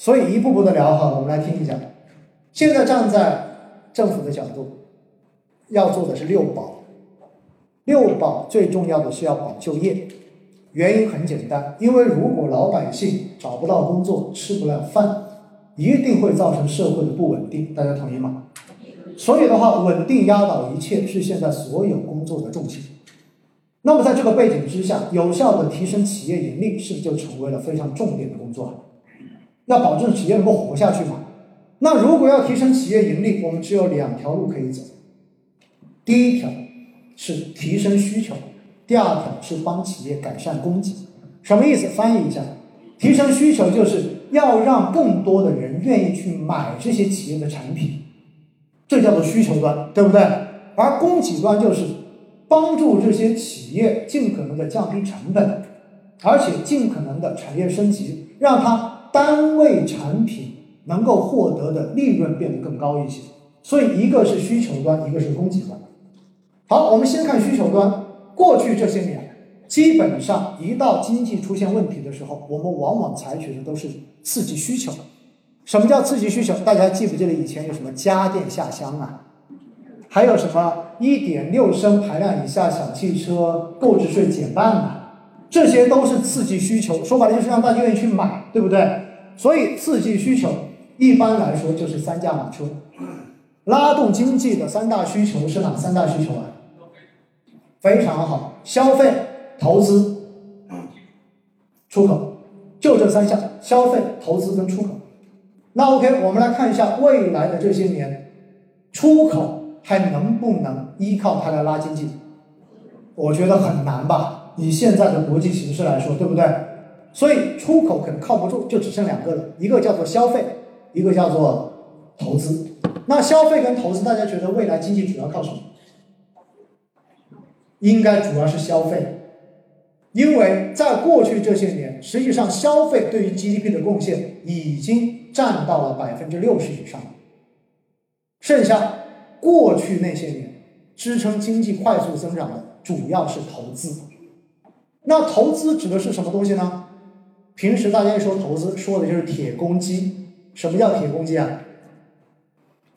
所以一步步的聊哈，我们来听一下。现在站在政府的角度，要做的是六保。六保最重要的是要保就业，原因很简单，因为如果老百姓找不到工作，吃不了饭，一定会造成社会的不稳定。大家同意吗？所以的话，稳定压倒一切是现在所有工作的重心。那么在这个背景之下，有效的提升企业盈利，是不是就成为了非常重点的工作？要保证企业能够活下去嘛？那如果要提升企业盈利，我们只有两条路可以走。第一条是提升需求，第二条是帮企业改善供给。什么意思？翻译一下，提升需求就是要让更多的人愿意去买这些企业的产品，这叫做需求端，对不对？而供给端就是帮助这些企业尽可能的降低成本，而且尽可能的产业升级，让它单位产品。能够获得的利润变得更高一些，所以一个是需求端，一个是供给端。好，我们先看需求端。过去这些年，基本上一到经济出现问题的时候，我们往往采取的都是刺激需求。什么叫刺激需求？大家记不记得以前有什么家电下乡啊？还有什么一点六升排量以下小汽车购置税减半啊？这些都是刺激需求，说白了就是让大家愿意去买，对不对？所以刺激需求。一般来说就是三驾马车，拉动经济的三大需求是哪三大需求啊？非常好，消费、投资、出口，就这三项：消费、投资跟出口。那 OK，我们来看一下未来的这些年，出口还能不能依靠它来拉经济？我觉得很难吧，以现在的国际形势来说，对不对？所以出口可能靠不住，就只剩两个了，一个叫做消费。一个叫做投资，那消费跟投资，大家觉得未来经济主要靠什么？应该主要是消费，因为在过去这些年，实际上消费对于 GDP 的贡献已经占到了百分之六十以上，剩下过去那些年支撑经济快速增长的主要是投资。那投资指的是什么东西呢？平时大家一说投资，说的就是铁公鸡。什么叫铁公鸡啊？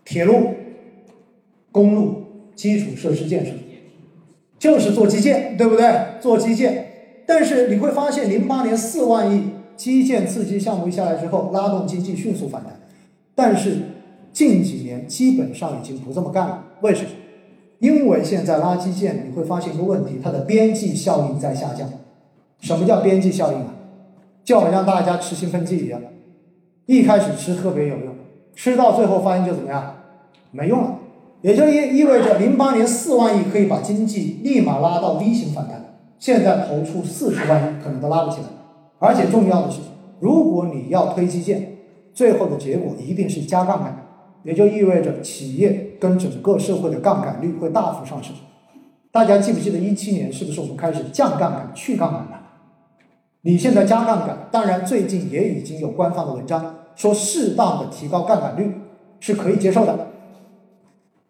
铁路、公路、基础设施建设，就是做基建，对不对？做基建。但是你会发现，零八年四万亿基建刺激项目一下来之后，拉动经济迅速反弹。但是近几年基本上已经不这么干了。为什么？因为现在拉基建，你会发现一个问题，它的边际效应在下降。什么叫边际效应啊？就好像大家吃兴奋剂一样。一开始吃特别有用，吃到最后发现就怎么样，没用了，也就意意味着零八年四万亿可以把经济立马拉到 V 型反弹，现在投出四十万亿可能都拉不起来，而且重要的是，如果你要推基建，最后的结果一定是加杠杆，也就意味着企业跟整个社会的杠杆率会大幅上升。大家记不记得一七年是不是我们开始降杠杆、去杠杆了？你现在加杠杆，当然最近也已经有官方的文章说，适当的提高杠杆率是可以接受的。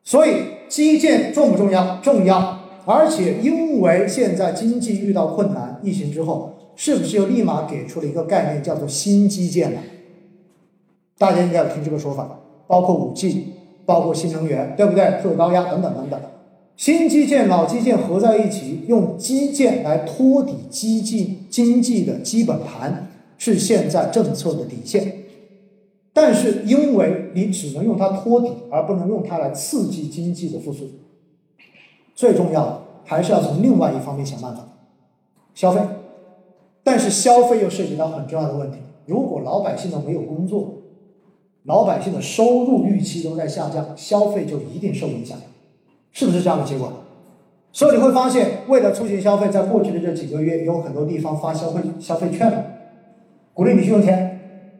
所以基建重不重要？重要。而且因为现在经济遇到困难，疫情之后，是不是又立马给出了一个概念，叫做新基建了？大家应该有听这个说法，包括五 G，包括新能源，对不对？特高压等等等等。新基建、老基建合在一起，用基建来托底经济经济的基本盘，是现在政策的底线。但是，因为你只能用它托底，而不能用它来刺激经济的复苏。最重要的还是要从另外一方面想办法，消费。但是，消费又涉及到很重要的问题：如果老百姓都没有工作，老百姓的收入预期都在下降，消费就一定受影响。是不是这样的结果？所以你会发现，为了促进消费，在过去的这几个月，有很多地方发消费消费券了，鼓励你去用钱，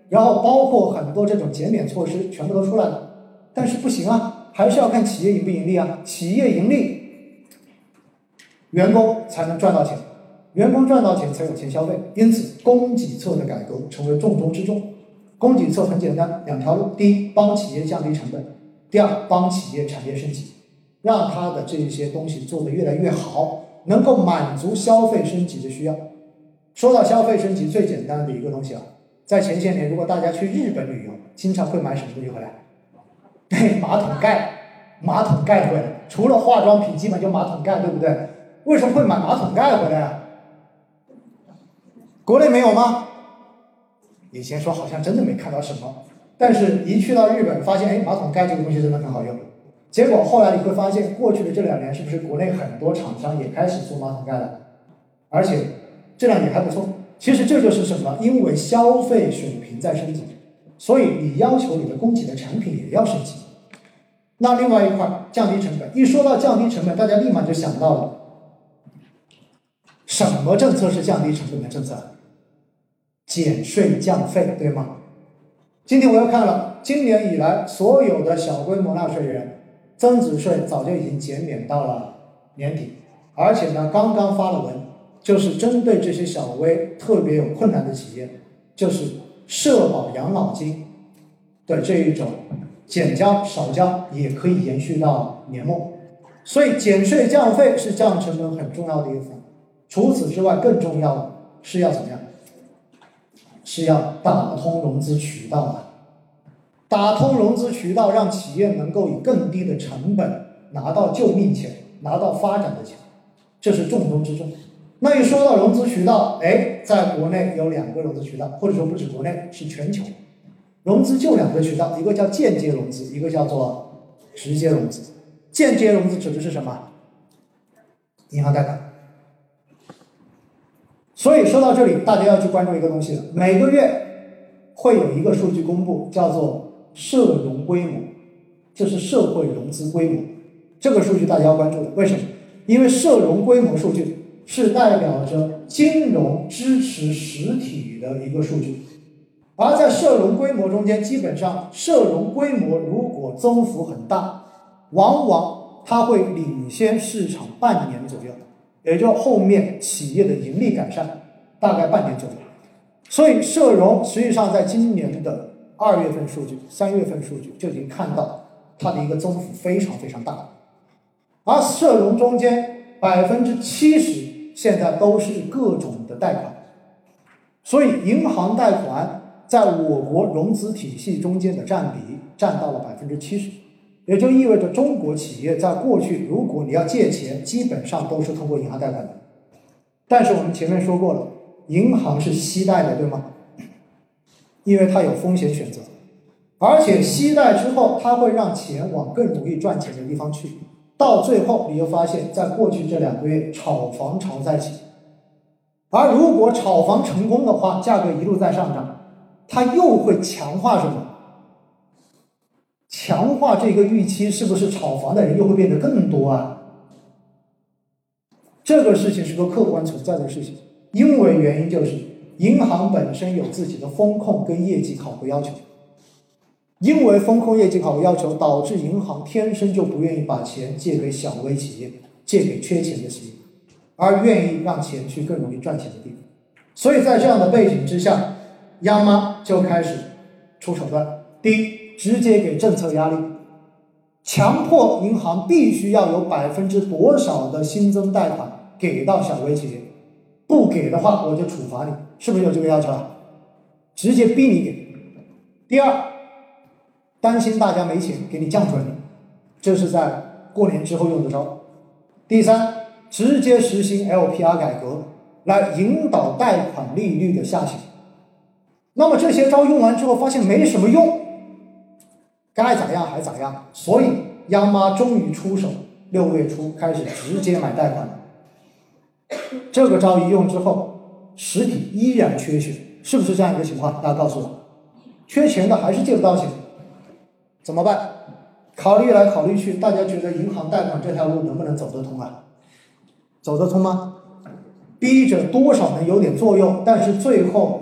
然后包括很多这种减免措施，全部都出来了。但是不行啊，还是要看企业盈不盈利啊。企业盈利，员工才能赚到钱，员工赚到钱才有钱消费。因此，供给侧的改革成为重中之重。供给侧很简单，两条路：第一，帮企业降低成本；第二，帮企业产业升级。让他的这些东西做得越来越好，能够满足消费升级的需要。说到消费升级，最简单的一个东西啊，在前些年，如果大家去日本旅游，经常会买什么东西回来？对，马桶盖，马桶盖回来。除了化妆品，基本就马桶盖，对不对？为什么会买马桶盖回来啊？国内没有吗？以前说好像真的没看到什么，但是一去到日本，发现哎，马桶盖这个东西真的很好用。结果后来你会发现，过去的这两年是不是国内很多厂商也开始做马桶盖了？而且质量也还不错。其实这就是什么？因为消费水平在升级，所以你要求你的供给的产品也要升级。那另外一块降低成本，一说到降低成本，大家立马就想到了，什么政策是降低成本的政策？减税降费，对吗？今天我又看了，今年以来所有的小规模纳税人，增值税早就已经减免到了年底，而且呢，刚刚发了文，就是针对这些小微特别有困难的企业，就是社保养老金的这一种。减交少交也可以延续到年末，所以减税降费是降成本很重要的一环。除此之外，更重要的是要怎么样？是要打通融资渠道啊！打通融资渠道，让企业能够以更低的成本拿到救命钱，拿到发展的钱，这是重中之重。那一说到融资渠道，哎，在国内有两个融资渠道，或者说不止国内，是全球。融资就两个渠道，一个叫间接融资，一个叫做直接融资。间接融资指的是什么？银行贷款。所以说到这里，大家要去关注一个东西了。每个月会有一个数据公布，叫做社融规模，就是社会融资规模。这个数据大家要关注的，为什么？因为社融规模数据是代表着金融支持实体的一个数据。而在社融规模中间，基本上社融规模如果增幅很大，往往它会领先市场半年左右，也就后面企业的盈利改善大概半年左右。所以社融实际上在今年的二月份数据、三月份数据就已经看到它的一个增幅非常非常大。而社融中间百分之七十现在都是各种的贷款，所以银行贷款。在我国融资体系中间的占比占到了百分之七十，也就意味着中国企业在过去，如果你要借钱，基本上都是通过银行贷款的。但是我们前面说过了，银行是息贷的，对吗？因为它有风险选择，而且息贷之后，它会让钱往更容易赚钱的地方去。到最后，你就发现，在过去这两个月，炒房潮再起，而如果炒房成功的话，价格一路在上涨。它又会强化什么？强化这个预期，是不是炒房的人又会变得更多啊？这个事情是个客观存在的事情，因为原因就是银行本身有自己的风控跟业绩考核要求，因为风控业绩考核要求，导致银行天生就不愿意把钱借给小微企业，借给缺钱的企业，而愿意让钱去更容易赚钱的地方。所以在这样的背景之下。央妈就开始出手段，第一，直接给政策压力，强迫银行必须要有百分之多少的新增贷款给到小微企业，不给的话我就处罚你，是不是有这个要求啊？直接逼你给。第二，担心大家没钱，给你降准，这是在过年之后用的招。第三，直接实行 LPR 改革，来引导贷款利率的下行。那么这些招用完之后，发现没什么用，该咋样还咋样，所以央妈终于出手，六月初开始直接买贷款了。这个招一用之后，实体依然缺血，是不是这样一个情况？大家告诉我，缺钱的还是借不到钱，怎么办？考虑来考虑去，大家觉得银行贷款这条路能不能走得通啊？走得通吗？逼着多少能有点作用，但是最后。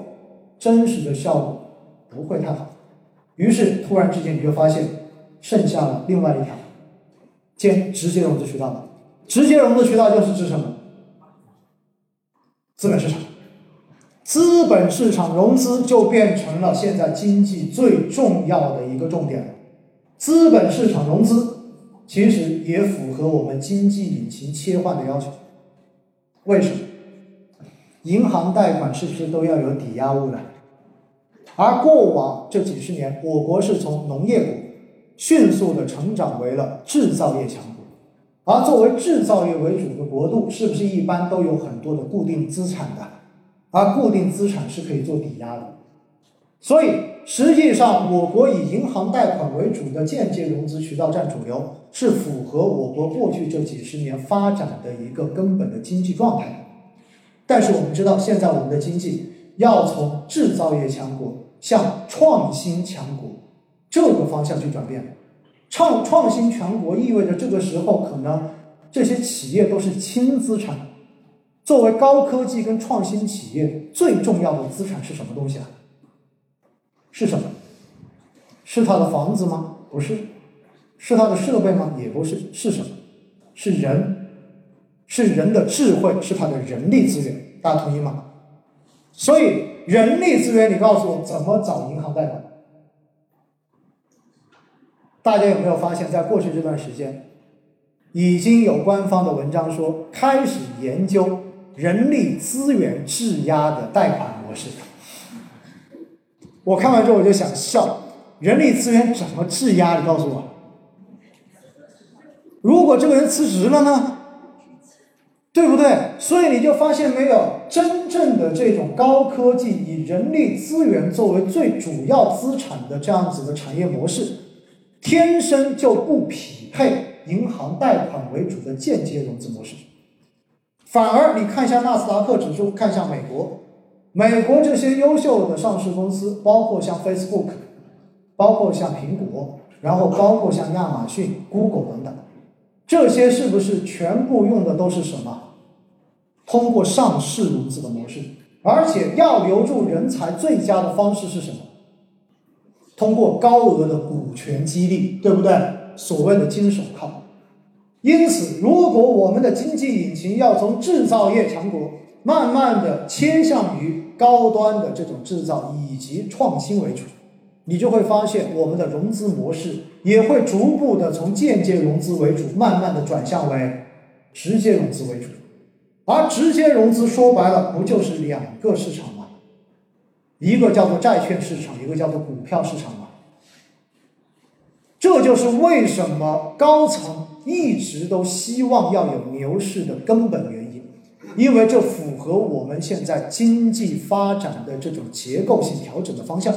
真实的效果不会太好，于是突然之间你就发现剩下了另外一条，兼直接融资渠道了。直接融资渠道就是指什么？资本市场，资本市场融资就变成了现在经济最重要的一个重点了。资本市场融资其实也符合我们经济引擎切换的要求。为什么？银行贷款是不是都要有抵押物的？而过往这几十年，我国是从农业国迅速的成长为了制造业强国。而作为制造业为主的国度，是不是一般都有很多的固定资产的？而固定资产是可以做抵押的。所以，实际上我国以银行贷款为主的间接融资渠道占主流，是符合我国过去这几十年发展的一个根本的经济状态。但是我们知道，现在我们的经济要从制造业强国向创新强国这个方向去转变。创创新强国意味着这个时候可能这些企业都是轻资产。作为高科技跟创新企业最重要的资产是什么东西啊？是什么？是他的房子吗？不是。是他的设备吗？也不是。是什么？是人，是人的智慧，是他的人力资源。大家同意吗？所以人力资源，你告诉我怎么找银行贷款？大家有没有发现，在过去这段时间，已经有官方的文章说开始研究人力资源质押的贷款模式。我看完之后我就想笑，人力资源怎么质押？你告诉我，如果这个人辞职了呢？对不对？所以你就发现没有，真正的这种高科技以人力资源作为最主要资产的这样子的产业模式，天生就不匹配银行贷款为主的间接融资模式。反而你看一下纳斯达克指数，看一下美国。美国这些优秀的上市公司，包括像 Facebook，包括像苹果，然后包括像亚马逊、Google 等等，这些是不是全部用的都是什么？通过上市融资的模式，而且要留住人才最佳的方式是什么？通过高额的股权激励，对不对？所谓的金手铐。因此，如果我们的经济引擎要从制造业强国，慢慢的倾向于高端的这种制造以及创新为主，你就会发现我们的融资模式也会逐步的从间接融资为主，慢慢的转向为直接融资为主。而直接融资说白了不就是两个市场吗？一个叫做债券市场，一个叫做股票市场吗？这就是为什么高层一直都希望要有牛市的根本原因。因为这符合我们现在经济发展的这种结构性调整的方向，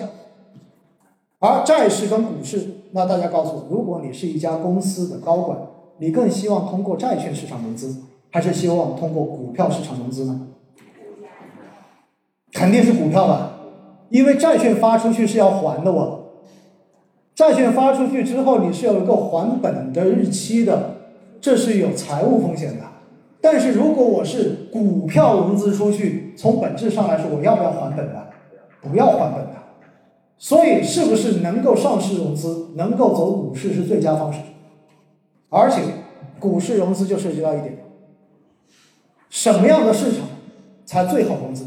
而债市跟股市，那大家告诉我，如果你是一家公司的高管，你更希望通过债券市场融资，还是希望通过股票市场融资呢？肯定是股票吧，因为债券发出去是要还的哦，债券发出去之后你是有一个还本的日期的，这是有财务风险的。但是如果我是股票融资出去，从本质上来说，我要不要还本的？不要还本的。所以，是不是能够上市融资，能够走股市是最佳方式？而且，股市融资就涉及到一点：什么样的市场才最好融资？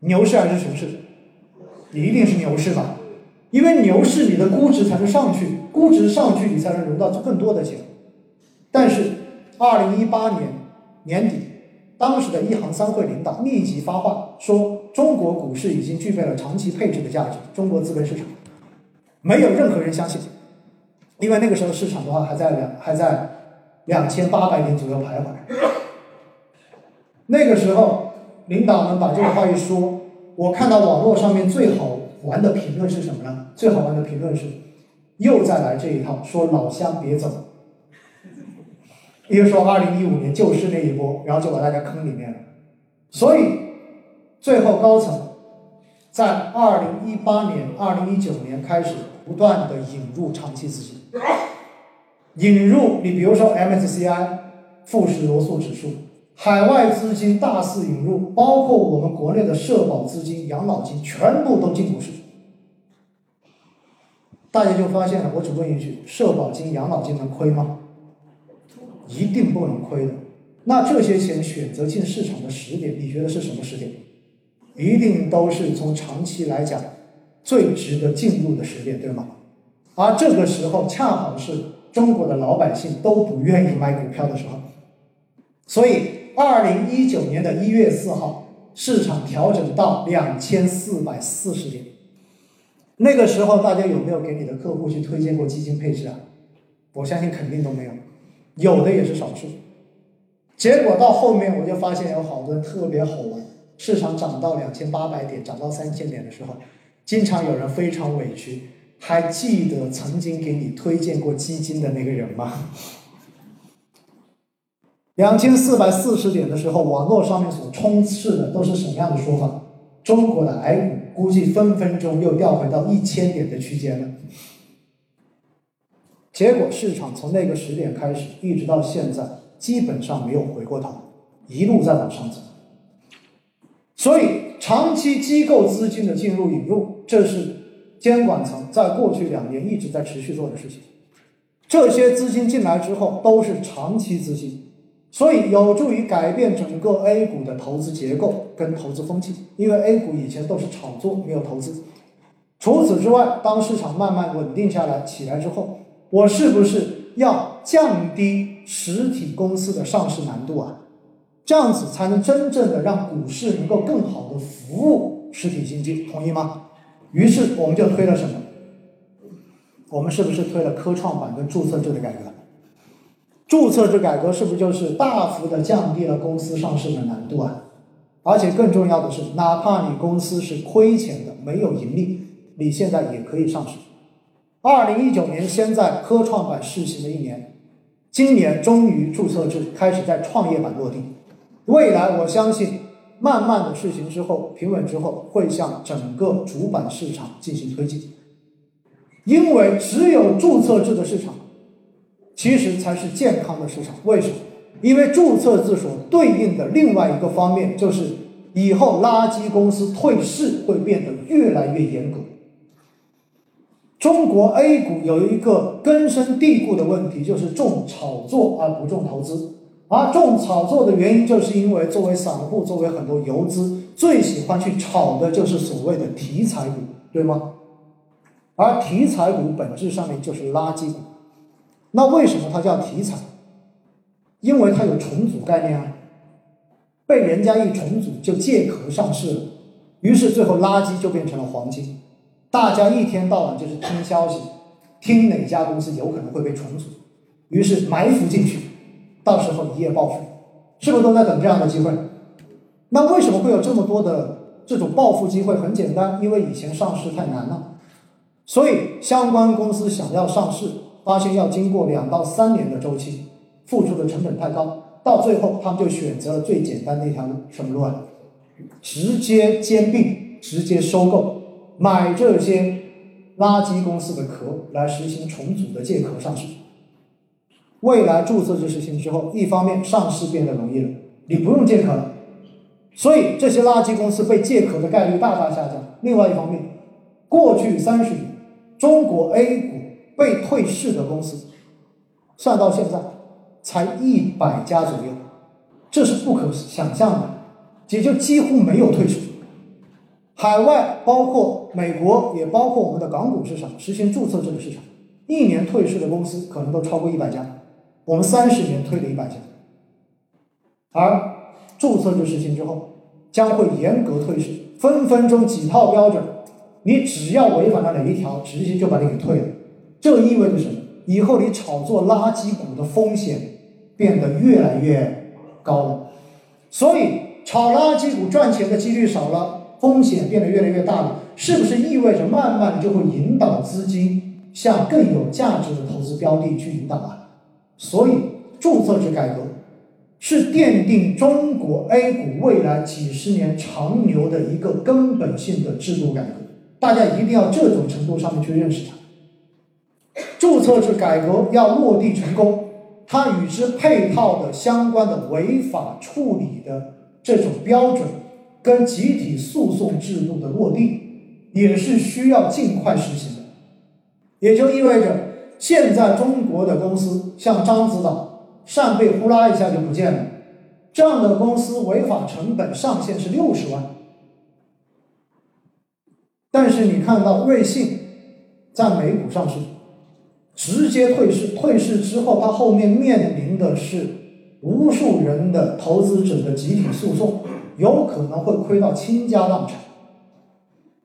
牛市还是熊市？一定是牛市吧？因为牛市你的估值才能上去，估值上去你才能融到更多的钱。但是，二零一八年。年底，当时的一行三会领导立即发话说：“中国股市已经具备了长期配置的价值。”中国资本市场没有任何人相信，因为那个时候市场的话还在两还在两千八百点左右徘徊。那个时候，领导们把这个话一说，我看到网络上面最好玩的评论是什么呢？最好玩的评论是又再来这一套，说老乡别走。比如说，二零一五年就是那一波，然后就把大家坑里面了。所以，最后高层在二零一八年、二零一九年开始不断的引入长期资金，引入你比如说 MSCI 富时罗素指数，海外资金大肆引入，包括我们国内的社保资金、养老金，全部都进股市场。大家就发现了，我只问一句：社保金、养老金能亏吗？一定不能亏的。那这些钱选择进市场的时点，你觉得是什么时点？一定都是从长期来讲最值得进入的时点，对吗？而这个时候恰好是中国的老百姓都不愿意买股票的时候。所以，二零一九年的一月四号，市场调整到两千四百四十点，那个时候大家有没有给你的客户去推荐过基金配置啊？我相信肯定都没有，有的也是少数。结果到后面我就发现有好多人特别好玩，市场涨到两千八百点、涨到三千点的时候，经常有人非常委屈，还记得曾经给你推荐过基金的那个人吗？两千四百四十点的时候，网络上面所充斥的都是什么样的说法？中国的 A 股估计分分钟又掉回到一千点的区间了。结果市场从那个时点开始，一直到现在，基本上没有回过头，一路在往上走。所以，长期机构资金的进入引入，这是监管层在过去两年一直在持续做的事情。这些资金进来之后，都是长期资金。所以有助于改变整个 A 股的投资结构跟投资风气，因为 A 股以前都是炒作，没有投资。除此之外，当市场慢慢稳定下来起来之后，我是不是要降低实体公司的上市难度啊？这样子才能真正的让股市能够更好的服务实体经济，同意吗？于是我们就推了什么？我们是不是推了科创板跟注册制的改革？注册制改革是不是就是大幅的降低了公司上市的难度啊？而且更重要的是，哪怕你公司是亏钱的，没有盈利，你现在也可以上市。二零一九年，先在科创板试行了一年，今年终于注册制开始在创业板落地。未来我相信，慢慢的试行之后，平稳之后，会向整个主板市场进行推进。因为只有注册制的市场。其实才是健康的市场，为什么？因为注册制所对应的另外一个方面，就是以后垃圾公司退市会变得越来越严格。中国 A 股有一个根深蒂固的问题，就是重炒作而不重投资。而重炒作的原因，就是因为作为散户，作为很多游资，最喜欢去炒的就是所谓的题材股，对吗？而题材股本质上面就是垃圾股。那为什么它叫题材？因为它有重组概念啊，被人家一重组就借壳上市了，于是最后垃圾就变成了黄金。大家一天到晚就是听消息，听哪家公司有可能会被重组，于是埋伏进去，到时候一夜暴富，是不是都在等这样的机会？那为什么会有这么多的这种暴富机会？很简单，因为以前上市太难了，所以相关公司想要上市。发现要经过两到三年的周期，付出的成本太高，到最后他们就选择了最简单的一条路，什么路啊？直接兼并，直接收购，买这些垃圾公司的壳来实行重组的借壳上市。未来注册制实行之后，一方面上市变得容易了，你不用借壳了，所以这些垃圾公司被借壳的概率大大下降。另外一方面，过去三十年，中国 A 股。被退市的公司，算到现在才一百家左右，这是不可想象的，也就几乎没有退市。海外包括美国，也包括我们的港股市场，实行注册制的市场，一年退市的公司可能都超过一百家。我们三十年退了一百家，而注册制实行之后，将会严格退市，分分钟几套标准，你只要违反了哪一条，直接就把你给退了。这意味着什么？以后你炒作垃圾股的风险变得越来越高了，所以炒垃圾股赚钱的几率少了，风险变得越来越大了，是不是意味着慢慢就会引导资金向更有价值的投资标的去引导啊？所以注册制改革是奠定中国 A 股未来几十年长牛的一个根本性的制度改革，大家一定要这种程度上面去认识它。注册制改革要落地成功，它与之配套的相关的违法处理的这种标准，跟集体诉讼制度的落地，也是需要尽快实行的。也就意味着，现在中国的公司像獐子岛，扇贝呼啦一下就不见了，这样的公司违法成本上限是六十万。但是你看到瑞信在美股上市。直接退市，退市之后，他后面面临的是无数人的投资者的集体诉讼，有可能会亏到倾家荡产。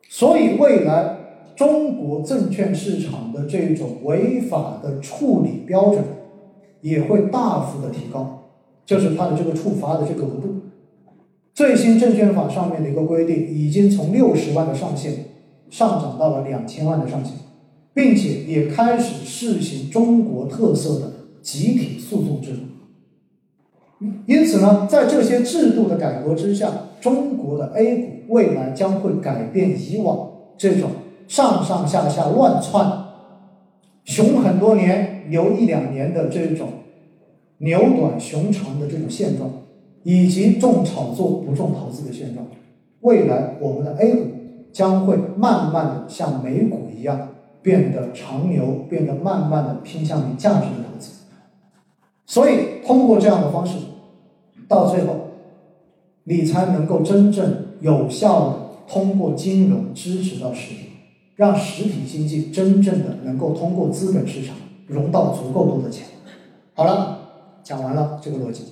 所以，未来中国证券市场的这种违法的处理标准也会大幅的提高，就是它的这个处罚的这个额度。最新证券法上面的一个规定，已经从六十万的上限上涨到了两千万的上限，并且也开始试行中国特色的集体诉讼制度。因此呢，在这些制度的改革之下，中国的 A 股未来将会改变以往这种上上下下乱窜、熊很多年、牛一两年的这种牛短熊长的这种现状。以及重炒作不重投资的现状，未来我们的 A 股将会慢慢的像美股一样变得长牛，变得慢慢的偏向于价值的投资。所以通过这样的方式，到最后，你才能够真正有效的通过金融支持到实体，让实体经济真正的能够通过资本市场融到足够多的钱。好了，讲完了这个逻辑。